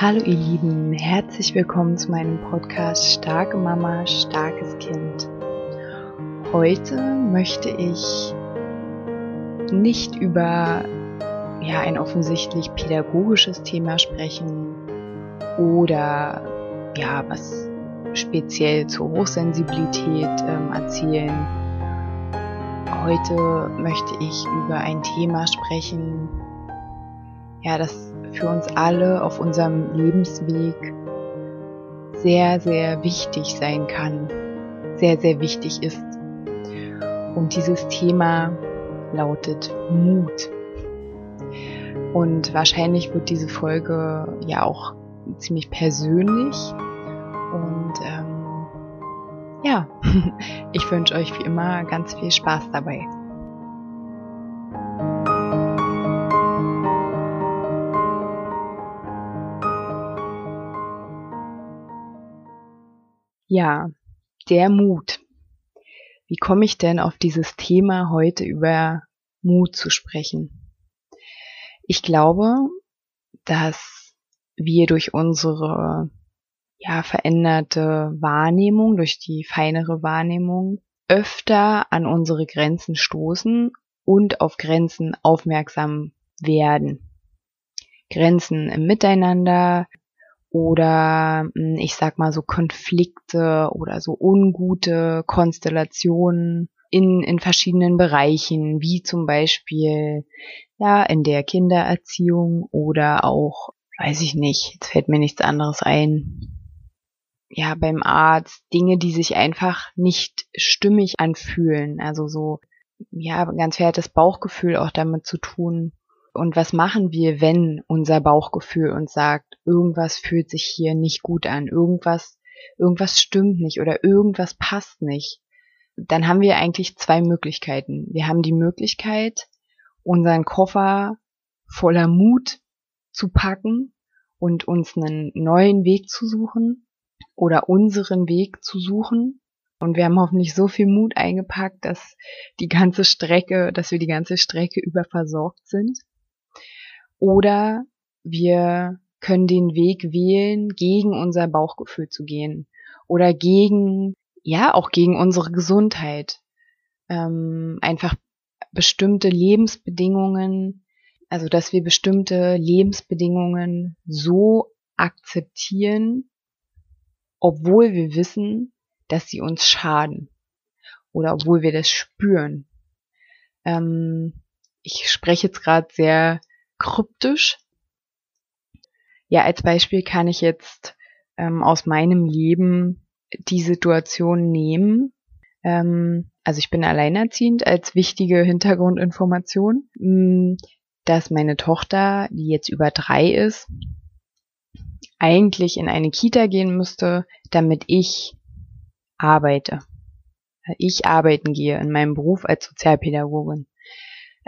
Hallo ihr Lieben, herzlich willkommen zu meinem Podcast Starke Mama, starkes Kind. Heute möchte ich nicht über ja, ein offensichtlich pädagogisches Thema sprechen oder ja, was speziell zur Hochsensibilität ähm, erzählen. Heute möchte ich über ein Thema sprechen, ja, das für uns alle auf unserem Lebensweg sehr, sehr wichtig sein kann, sehr, sehr wichtig ist. Und dieses Thema lautet Mut. Und wahrscheinlich wird diese Folge ja auch ziemlich persönlich. Und ähm, ja, ich wünsche euch wie immer ganz viel Spaß dabei. Ja, der Mut. Wie komme ich denn auf dieses Thema heute über Mut zu sprechen? Ich glaube, dass wir durch unsere ja, veränderte Wahrnehmung, durch die feinere Wahrnehmung öfter an unsere Grenzen stoßen und auf Grenzen aufmerksam werden. Grenzen im Miteinander, oder hm, ich sag mal so Konflikte oder so ungute Konstellationen in, in verschiedenen Bereichen, wie zum Beispiel ja in der Kindererziehung oder auch, weiß ich nicht, jetzt fällt mir nichts anderes ein. Ja, beim Arzt Dinge, die sich einfach nicht stimmig anfühlen. Also so, ja, ganz viel Bauchgefühl auch damit zu tun, und was machen wir, wenn unser Bauchgefühl uns sagt, irgendwas fühlt sich hier nicht gut an, irgendwas, irgendwas stimmt nicht oder irgendwas passt nicht? Dann haben wir eigentlich zwei Möglichkeiten. Wir haben die Möglichkeit, unseren Koffer voller Mut zu packen und uns einen neuen Weg zu suchen oder unseren Weg zu suchen. Und wir haben hoffentlich so viel Mut eingepackt, dass die ganze Strecke, dass wir die ganze Strecke überversorgt sind. Oder wir können den Weg wählen, gegen unser Bauchgefühl zu gehen oder gegen, ja, auch gegen unsere Gesundheit. Ähm, einfach bestimmte Lebensbedingungen, also dass wir bestimmte Lebensbedingungen so akzeptieren, obwohl wir wissen, dass sie uns schaden oder obwohl wir das spüren. Ähm, ich spreche jetzt gerade sehr kryptisch. Ja, als Beispiel kann ich jetzt ähm, aus meinem Leben die Situation nehmen. Ähm, also ich bin alleinerziehend als wichtige Hintergrundinformation, hm, dass meine Tochter, die jetzt über drei ist, eigentlich in eine Kita gehen müsste, damit ich arbeite. Ich arbeiten gehe in meinem Beruf als Sozialpädagogin.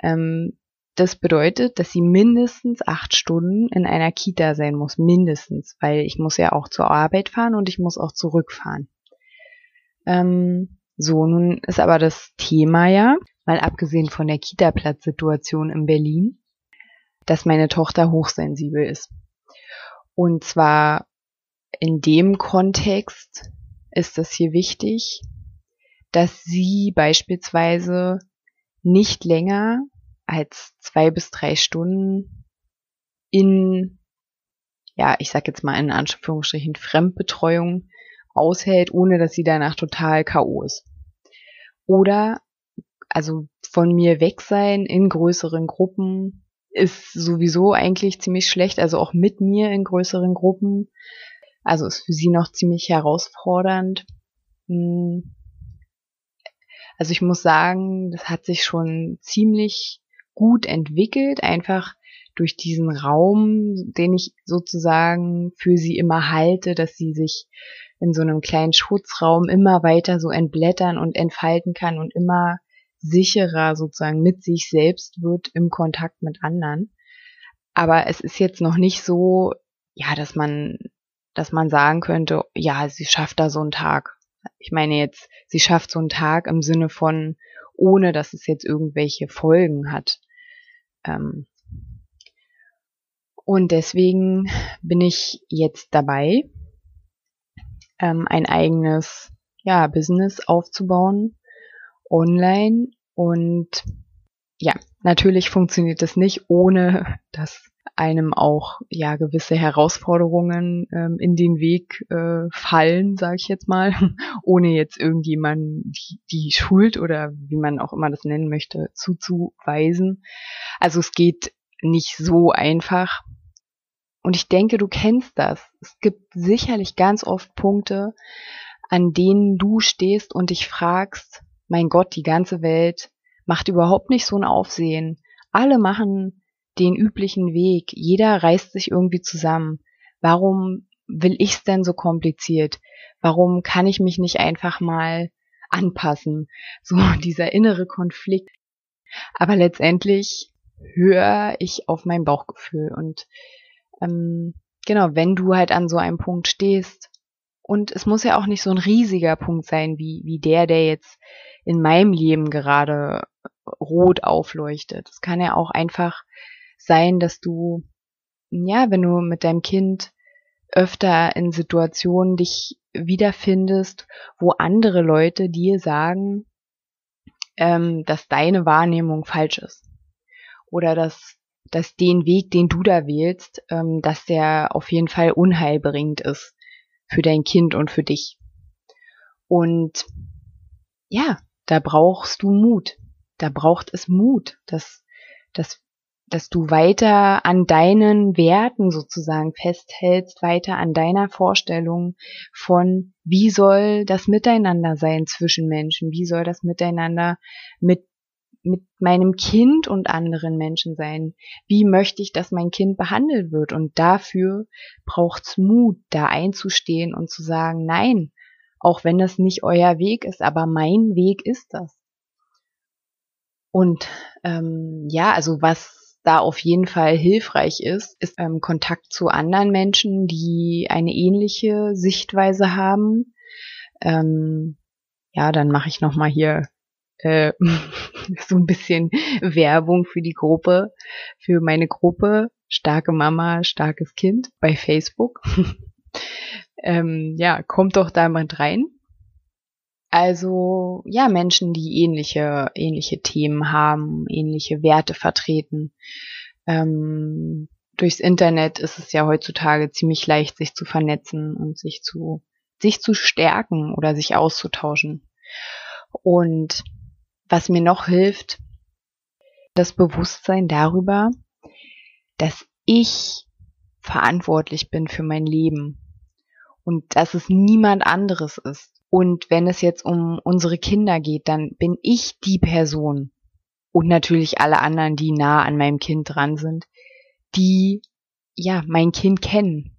Ähm, das bedeutet, dass sie mindestens acht Stunden in einer Kita sein muss, mindestens, weil ich muss ja auch zur Arbeit fahren und ich muss auch zurückfahren. Ähm, so, nun ist aber das Thema ja, mal abgesehen von der Kita-Platzsituation in Berlin, dass meine Tochter hochsensibel ist. Und zwar in dem Kontext ist es hier wichtig, dass sie beispielsweise nicht länger als zwei bis drei Stunden in, ja, ich sag jetzt mal in Anführungsstrichen Fremdbetreuung aushält, ohne dass sie danach total K.O. ist. Oder, also von mir weg sein in größeren Gruppen ist sowieso eigentlich ziemlich schlecht, also auch mit mir in größeren Gruppen. Also ist für sie noch ziemlich herausfordernd. Hm. Also ich muss sagen, das hat sich schon ziemlich gut entwickelt, einfach durch diesen Raum, den ich sozusagen für sie immer halte, dass sie sich in so einem kleinen Schutzraum immer weiter so entblättern und entfalten kann und immer sicherer sozusagen mit sich selbst wird im Kontakt mit anderen. Aber es ist jetzt noch nicht so, ja, dass man, dass man sagen könnte, ja, sie schafft da so einen Tag. Ich meine jetzt, sie schafft so einen Tag im Sinne von, ohne dass es jetzt irgendwelche Folgen hat. Ähm, Und deswegen bin ich jetzt dabei, ähm, ein eigenes ja, Business aufzubauen online und ja, natürlich funktioniert das nicht, ohne dass einem auch ja gewisse Herausforderungen ähm, in den Weg äh, fallen, sage ich jetzt mal, ohne jetzt irgendjemanden die, die Schuld oder wie man auch immer das nennen möchte zuzuweisen. Also es geht nicht so einfach. Und ich denke, du kennst das. Es gibt sicherlich ganz oft Punkte, an denen du stehst und dich fragst, mein Gott, die ganze Welt macht überhaupt nicht so ein Aufsehen. Alle machen den üblichen Weg. Jeder reißt sich irgendwie zusammen. Warum will ich's denn so kompliziert? Warum kann ich mich nicht einfach mal anpassen? So dieser innere Konflikt. Aber letztendlich höre ich auf mein Bauchgefühl und ähm, genau, wenn du halt an so einem Punkt stehst, und es muss ja auch nicht so ein riesiger Punkt sein, wie, wie der, der jetzt in meinem Leben gerade rot aufleuchtet. Es kann ja auch einfach sein, dass du, ja, wenn du mit deinem Kind öfter in Situationen dich wiederfindest, wo andere Leute dir sagen, ähm, dass deine Wahrnehmung falsch ist. Oder dass, dass den Weg, den du da wählst, ähm, dass der auf jeden Fall unheilbringend ist für dein Kind und für dich. Und ja, da brauchst du Mut. Da braucht es Mut, dass, dass, dass du weiter an deinen Werten sozusagen festhältst, weiter an deiner Vorstellung von, wie soll das Miteinander sein zwischen Menschen, wie soll das Miteinander mit mit meinem Kind und anderen Menschen sein? Wie möchte ich, dass mein Kind behandelt wird? Und dafür braucht's Mut, da einzustehen und zu sagen, nein, auch wenn das nicht euer Weg ist, aber mein Weg ist das. Und ähm, ja, also was da auf jeden Fall hilfreich ist, ist ähm, Kontakt zu anderen Menschen, die eine ähnliche Sichtweise haben. Ähm, ja, dann mache ich noch mal hier äh, so ein bisschen Werbung für die Gruppe, für meine Gruppe Starke Mama, starkes Kind bei Facebook. ähm, ja, kommt doch da mal rein. Also ja, Menschen, die ähnliche, ähnliche Themen haben, ähnliche Werte vertreten. Ähm, durchs Internet ist es ja heutzutage ziemlich leicht, sich zu vernetzen und sich zu, sich zu stärken oder sich auszutauschen. Und was mir noch hilft, das Bewusstsein darüber, dass ich verantwortlich bin für mein Leben und dass es niemand anderes ist. Und wenn es jetzt um unsere Kinder geht, dann bin ich die Person und natürlich alle anderen, die nah an meinem Kind dran sind, die ja mein Kind kennen,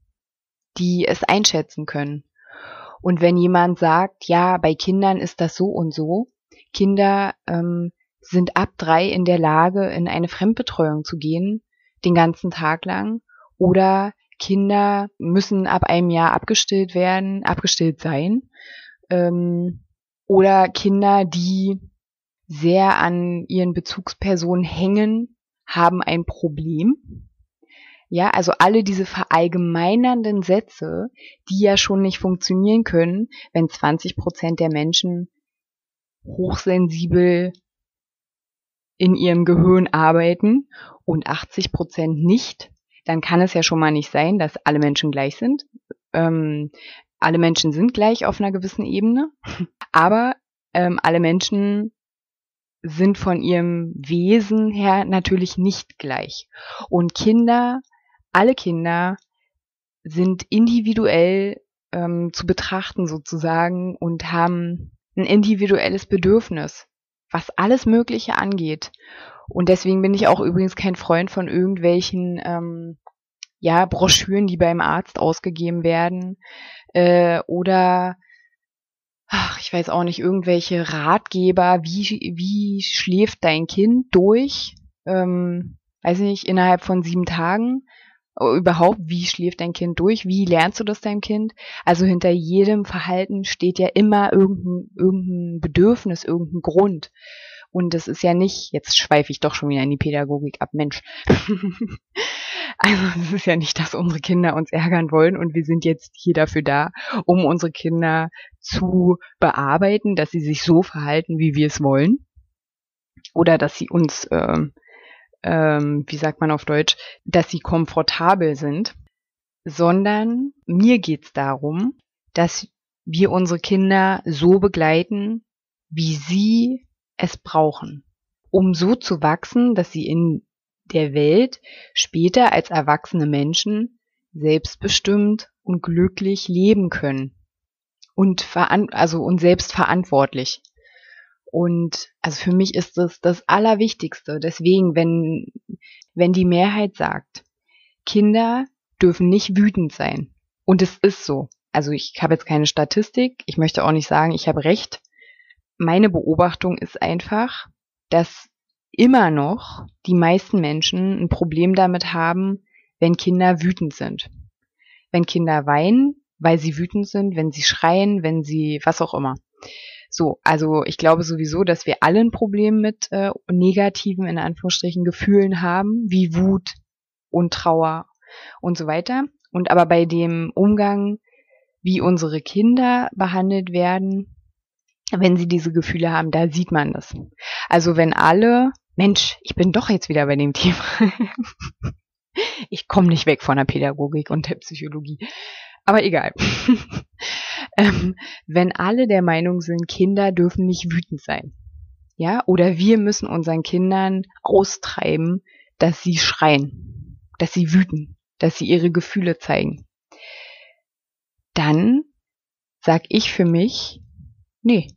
die es einschätzen können. Und wenn jemand sagt, ja, bei Kindern ist das so und so, Kinder ähm, sind ab drei in der Lage, in eine Fremdbetreuung zu gehen, den ganzen Tag lang. Oder Kinder müssen ab einem Jahr abgestillt werden, abgestillt sein. Ähm, oder Kinder, die sehr an ihren Bezugspersonen hängen, haben ein Problem. Ja, also alle diese verallgemeinernden Sätze, die ja schon nicht funktionieren können, wenn 20 Prozent der Menschen hochsensibel in ihrem Gehirn arbeiten und 80 Prozent nicht, dann kann es ja schon mal nicht sein, dass alle Menschen gleich sind. Ähm, alle Menschen sind gleich auf einer gewissen Ebene, aber ähm, alle Menschen sind von ihrem Wesen her natürlich nicht gleich. Und Kinder, alle Kinder sind individuell ähm, zu betrachten sozusagen und haben ein individuelles Bedürfnis, was alles Mögliche angeht. Und deswegen bin ich auch übrigens kein Freund von irgendwelchen ähm, ja, Broschüren, die beim Arzt ausgegeben werden. Äh, oder ach, ich weiß auch nicht, irgendwelche Ratgeber, wie, wie schläft dein Kind durch? Ähm, weiß nicht, innerhalb von sieben Tagen überhaupt, wie schläft dein Kind durch, wie lernst du das deinem Kind? Also hinter jedem Verhalten steht ja immer irgendein, irgendein Bedürfnis, irgendein Grund. Und das ist ja nicht, jetzt schweife ich doch schon wieder in die Pädagogik ab, Mensch. Also es ist ja nicht, dass unsere Kinder uns ärgern wollen und wir sind jetzt hier dafür da, um unsere Kinder zu bearbeiten, dass sie sich so verhalten, wie wir es wollen. Oder dass sie uns, ähm, ähm, wie sagt man auf Deutsch, dass sie komfortabel sind. Sondern mir geht's darum, dass wir unsere Kinder so begleiten, wie sie es brauchen, um so zu wachsen, dass sie in der Welt später als erwachsene Menschen selbstbestimmt und glücklich leben können und veran also und selbstverantwortlich. Und also für mich ist das das Allerwichtigste. Deswegen, wenn wenn die Mehrheit sagt, Kinder dürfen nicht wütend sein und es ist so. Also ich habe jetzt keine Statistik, ich möchte auch nicht sagen, ich habe recht. Meine Beobachtung ist einfach, dass immer noch die meisten Menschen ein Problem damit haben, wenn Kinder wütend sind. Wenn Kinder weinen, weil sie wütend sind, wenn sie schreien, wenn sie was auch immer. So, also ich glaube sowieso, dass wir alle ein Problem mit äh, negativen, in Anführungsstrichen, Gefühlen haben, wie Wut und Trauer und so weiter. Und aber bei dem Umgang, wie unsere Kinder behandelt werden, wenn sie diese Gefühle haben, da sieht man das. Also wenn alle Mensch, ich bin doch jetzt wieder bei dem Thema. ich komme nicht weg von der Pädagogik und der Psychologie. Aber egal. ähm, wenn alle der Meinung sind, Kinder dürfen nicht wütend sein. Ja, oder wir müssen unseren Kindern austreiben, dass sie schreien, dass sie wüten, dass sie ihre Gefühle zeigen. Dann sag ich für mich, nee,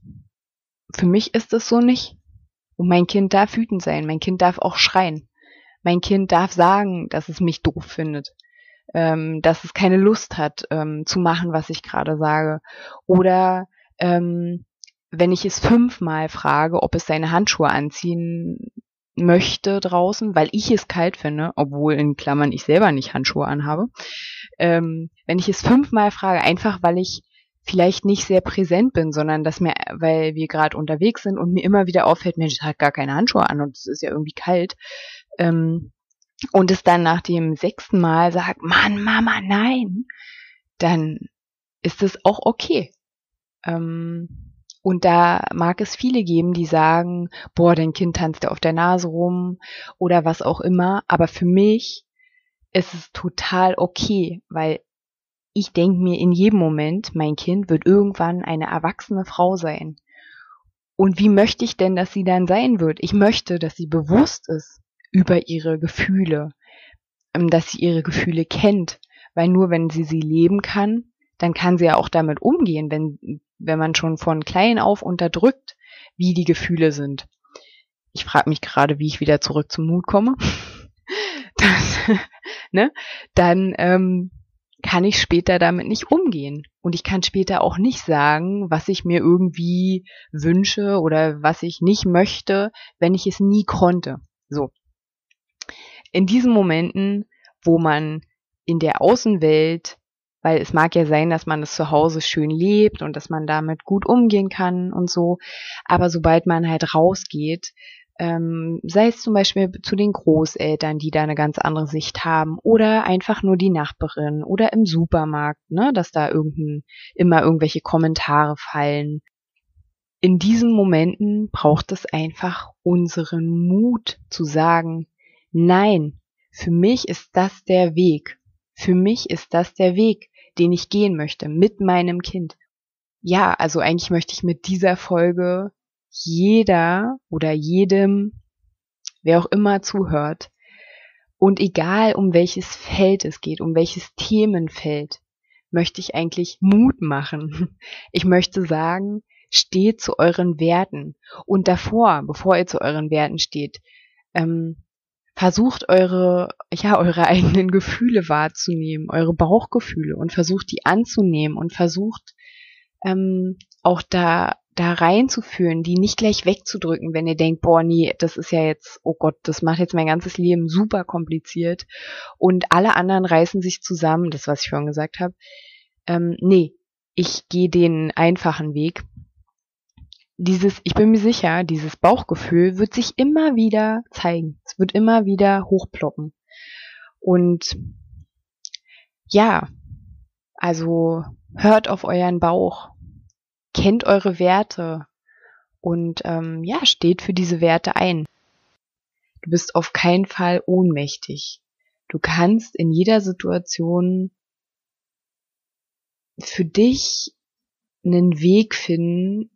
für mich ist es so nicht. Und mein Kind darf wütend sein, mein Kind darf auch schreien. Mein Kind darf sagen, dass es mich doof findet, ähm, dass es keine Lust hat ähm, zu machen, was ich gerade sage. Oder ähm, wenn ich es fünfmal frage, ob es seine Handschuhe anziehen möchte draußen, weil ich es kalt finde, obwohl in Klammern ich selber nicht Handschuhe anhabe. Ähm, wenn ich es fünfmal frage, einfach weil ich vielleicht nicht sehr präsent bin, sondern dass mir, weil wir gerade unterwegs sind und mir immer wieder auffällt, Mensch, hat gar keine Handschuhe an und es ist ja irgendwie kalt. Ähm, und es dann nach dem sechsten Mal sagt, Mann, Mama, nein, dann ist es auch okay. Ähm, und da mag es viele geben, die sagen, boah, dein Kind tanzt ja auf der Nase rum oder was auch immer. Aber für mich ist es total okay, weil ich denke mir in jedem Moment, mein Kind wird irgendwann eine erwachsene Frau sein. Und wie möchte ich denn, dass sie dann sein wird? Ich möchte, dass sie bewusst ist über ihre Gefühle, ähm, dass sie ihre Gefühle kennt, weil nur wenn sie sie leben kann, dann kann sie ja auch damit umgehen, wenn, wenn man schon von klein auf unterdrückt, wie die Gefühle sind. Ich frage mich gerade, wie ich wieder zurück zum Mut komme. Das, ne? Dann ähm, kann ich später damit nicht umgehen. Und ich kann später auch nicht sagen, was ich mir irgendwie wünsche oder was ich nicht möchte, wenn ich es nie konnte. So. In diesen Momenten, wo man in der Außenwelt, weil es mag ja sein, dass man es zu Hause schön lebt und dass man damit gut umgehen kann und so, aber sobald man halt rausgeht, ähm, sei es zum Beispiel zu den Großeltern, die da eine ganz andere Sicht haben, oder einfach nur die Nachbarin oder im Supermarkt, ne, dass da irgendein, immer irgendwelche Kommentare fallen. In diesen Momenten braucht es einfach unseren Mut zu sagen, nein, für mich ist das der Weg. Für mich ist das der Weg, den ich gehen möchte mit meinem Kind. Ja, also eigentlich möchte ich mit dieser Folge jeder oder jedem, wer auch immer zuhört, und egal um welches Feld es geht, um welches Themenfeld, möchte ich eigentlich Mut machen. Ich möchte sagen, steht zu euren Werten. Und davor, bevor ihr zu euren Werten steht, ähm, versucht eure, ja, eure eigenen Gefühle wahrzunehmen, eure Bauchgefühle und versucht die anzunehmen und versucht ähm, auch da da reinzuführen, die nicht gleich wegzudrücken, wenn ihr denkt, boah, nee, das ist ja jetzt, oh Gott, das macht jetzt mein ganzes Leben super kompliziert und alle anderen reißen sich zusammen, das was ich vorhin gesagt habe. Ähm, nee, ich gehe den einfachen Weg. Dieses, ich bin mir sicher, dieses Bauchgefühl wird sich immer wieder zeigen. Es wird immer wieder hochploppen. Und ja, also hört auf euren Bauch, kennt eure Werte und ähm, ja, steht für diese Werte ein. Du bist auf keinen Fall ohnmächtig. Du kannst in jeder Situation für dich einen Weg finden,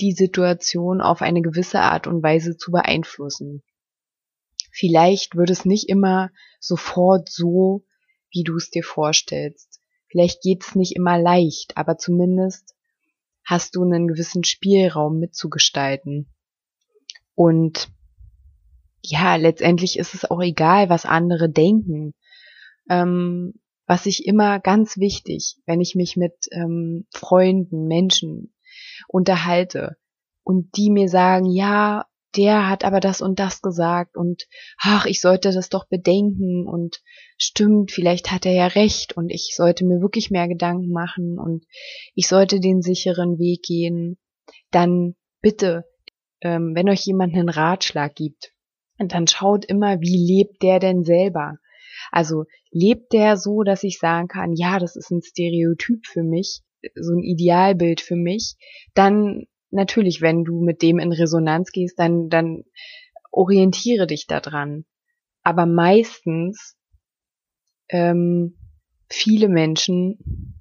die Situation auf eine gewisse Art und Weise zu beeinflussen. Vielleicht wird es nicht immer sofort so, wie du es dir vorstellst. Vielleicht geht es nicht immer leicht, aber zumindest hast du einen gewissen Spielraum mitzugestalten. Und ja, letztendlich ist es auch egal, was andere denken. Ähm, was ich immer ganz wichtig, wenn ich mich mit ähm, Freunden, Menschen unterhalte und die mir sagen, ja, der hat aber das und das gesagt und ach, ich sollte das doch bedenken und stimmt, vielleicht hat er ja recht und ich sollte mir wirklich mehr Gedanken machen und ich sollte den sicheren Weg gehen, dann bitte, ähm, wenn euch jemand einen Ratschlag gibt, dann schaut immer, wie lebt der denn selber? Also lebt der so, dass ich sagen kann, ja, das ist ein Stereotyp für mich, so ein Idealbild für mich, dann natürlich, wenn du mit dem in Resonanz gehst, dann, dann orientiere dich daran. Aber meistens ähm, viele Menschen,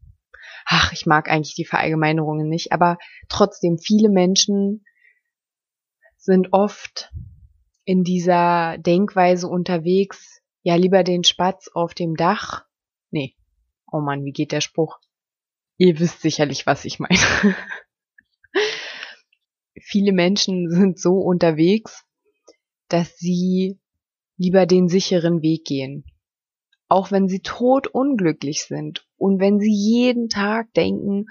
ach, ich mag eigentlich die Verallgemeinerungen nicht, aber trotzdem viele Menschen sind oft in dieser Denkweise unterwegs, ja lieber den Spatz auf dem Dach. Nee. Oh Mann, wie geht der Spruch? Ihr wisst sicherlich, was ich meine. viele Menschen sind so unterwegs, dass sie lieber den sicheren Weg gehen. Auch wenn sie tot unglücklich sind und wenn sie jeden Tag denken,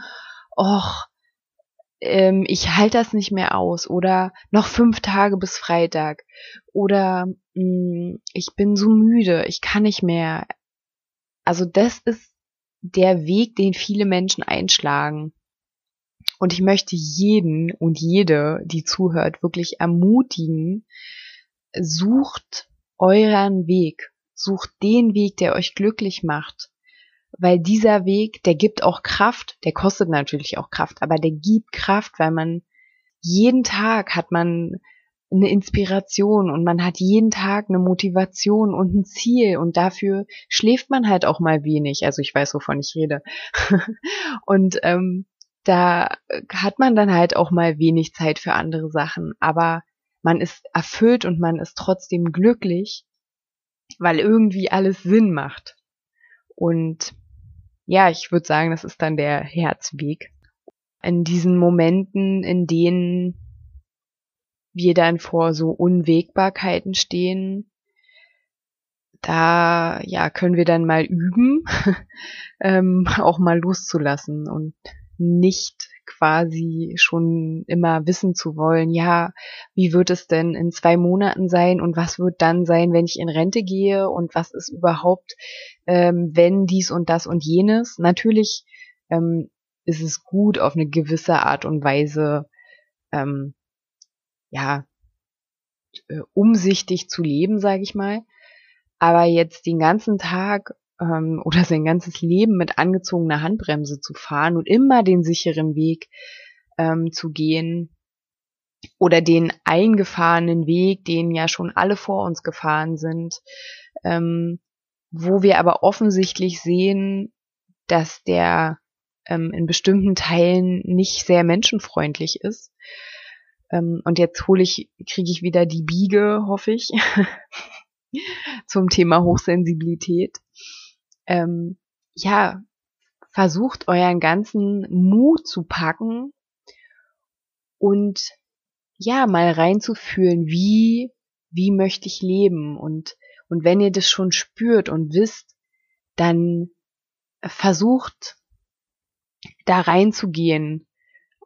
och, ähm, ich halte das nicht mehr aus oder noch fünf Tage bis Freitag oder mh, mm, ich bin so müde, ich kann nicht mehr. Also das ist der Weg, den viele Menschen einschlagen. Und ich möchte jeden und jede, die zuhört, wirklich ermutigen, sucht euren Weg, sucht den Weg, der euch glücklich macht. Weil dieser Weg, der gibt auch Kraft, der kostet natürlich auch Kraft, aber der gibt Kraft, weil man jeden Tag hat man eine Inspiration und man hat jeden Tag eine Motivation und ein Ziel und dafür schläft man halt auch mal wenig. Also ich weiß, wovon ich rede. und ähm, da hat man dann halt auch mal wenig Zeit für andere Sachen, aber man ist erfüllt und man ist trotzdem glücklich, weil irgendwie alles Sinn macht. Und ja, ich würde sagen, das ist dann der Herzweg. In diesen Momenten, in denen wir dann vor so Unwägbarkeiten stehen, da ja können wir dann mal üben, ähm, auch mal loszulassen und nicht quasi schon immer wissen zu wollen, ja, wie wird es denn in zwei Monaten sein und was wird dann sein, wenn ich in Rente gehe und was ist überhaupt, ähm, wenn dies und das und jenes. Natürlich ähm, ist es gut, auf eine gewisse Art und Weise, ähm, ja, äh, umsichtig zu leben, sage ich mal. Aber jetzt den ganzen Tag ähm, oder sein ganzes Leben mit angezogener Handbremse zu fahren und immer den sicheren Weg ähm, zu gehen oder den eingefahrenen Weg, den ja schon alle vor uns gefahren sind, ähm, wo wir aber offensichtlich sehen, dass der ähm, in bestimmten Teilen nicht sehr menschenfreundlich ist. Ähm, und jetzt hole ich, kriege ich wieder die Biege, hoffe ich, zum Thema Hochsensibilität ähm, ja, versucht euren ganzen Mut zu packen und ja, mal reinzufühlen, wie, wie möchte ich leben und, und wenn ihr das schon spürt und wisst, dann versucht da reinzugehen,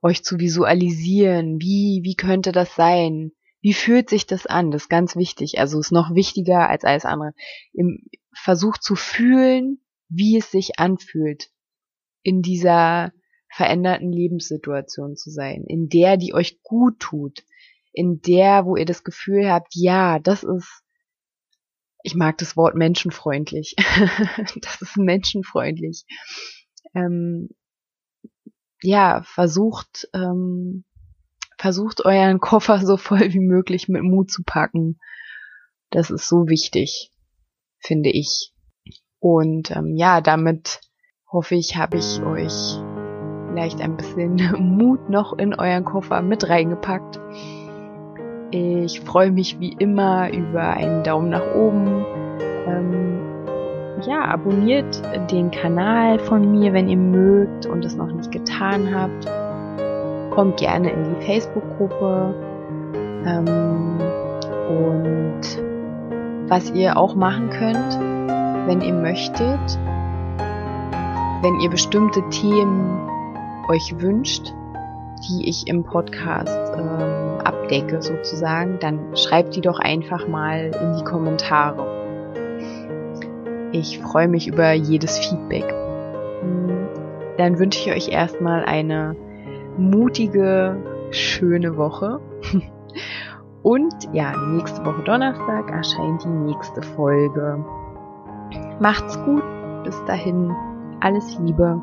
euch zu visualisieren, wie, wie könnte das sein? Wie fühlt sich das an? Das ist ganz wichtig. Also ist noch wichtiger als alles andere. Im, versucht zu fühlen, wie es sich anfühlt, in dieser veränderten Lebenssituation zu sein, in der, die euch gut tut, in der, wo ihr das Gefühl habt, ja, das ist ich mag das Wort menschenfreundlich. das ist menschenfreundlich. Ähm, ja, versucht, ähm, versucht euren Koffer so voll wie möglich mit Mut zu packen. Das ist so wichtig, finde ich. Und ähm, ja, damit hoffe ich, habe ich euch vielleicht ein bisschen Mut noch in euren Koffer mit reingepackt. Ich freue mich wie immer über einen Daumen nach oben. Ähm, ja, abonniert den Kanal von mir, wenn ihr mögt und es noch nicht getan habt. Kommt gerne in die Facebook-Gruppe. Ähm, und was ihr auch machen könnt, wenn ihr möchtet, wenn ihr bestimmte Themen euch wünscht, die ich im Podcast ähm, abdecke sozusagen, dann schreibt die doch einfach mal in die Kommentare. Ich freue mich über jedes Feedback. Hm, dann wünsche ich euch erstmal eine mutige, schöne Woche. Und ja, nächste Woche Donnerstag erscheint die nächste Folge. Macht's gut. Bis dahin. Alles Liebe.